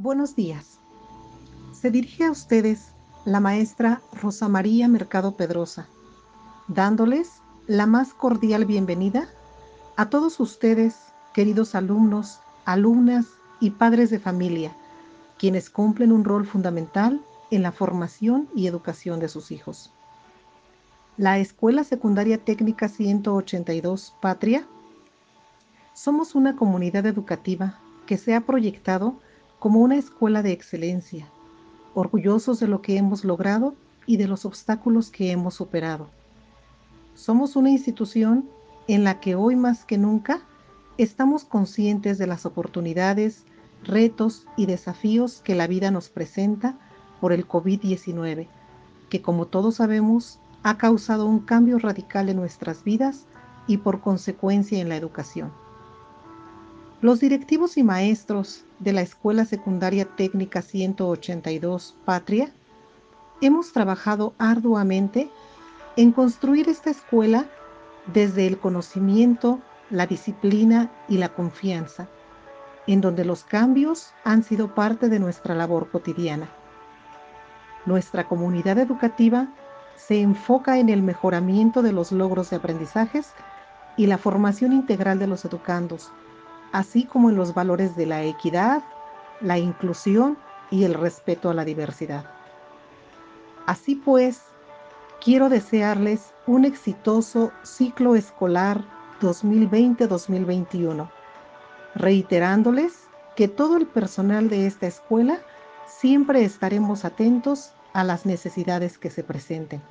Buenos días. Se dirige a ustedes la maestra Rosa María Mercado Pedrosa, dándoles la más cordial bienvenida a todos ustedes, queridos alumnos, alumnas y padres de familia, quienes cumplen un rol fundamental en la formación y educación de sus hijos. La Escuela Secundaria Técnica 182 Patria somos una comunidad educativa que se ha proyectado como una escuela de excelencia, orgullosos de lo que hemos logrado y de los obstáculos que hemos superado. Somos una institución en la que hoy más que nunca estamos conscientes de las oportunidades, retos y desafíos que la vida nos presenta por el COVID-19, que como todos sabemos ha causado un cambio radical en nuestras vidas y por consecuencia en la educación. Los directivos y maestros de la Escuela Secundaria Técnica 182 Patria hemos trabajado arduamente en construir esta escuela desde el conocimiento, la disciplina y la confianza, en donde los cambios han sido parte de nuestra labor cotidiana. Nuestra comunidad educativa se enfoca en el mejoramiento de los logros de aprendizajes y la formación integral de los educandos, así como en los valores de la equidad, la inclusión y el respeto a la diversidad. Así pues, quiero desearles un exitoso ciclo escolar 2020-2021, reiterándoles que todo el personal de esta escuela siempre estaremos atentos a las necesidades que se presenten.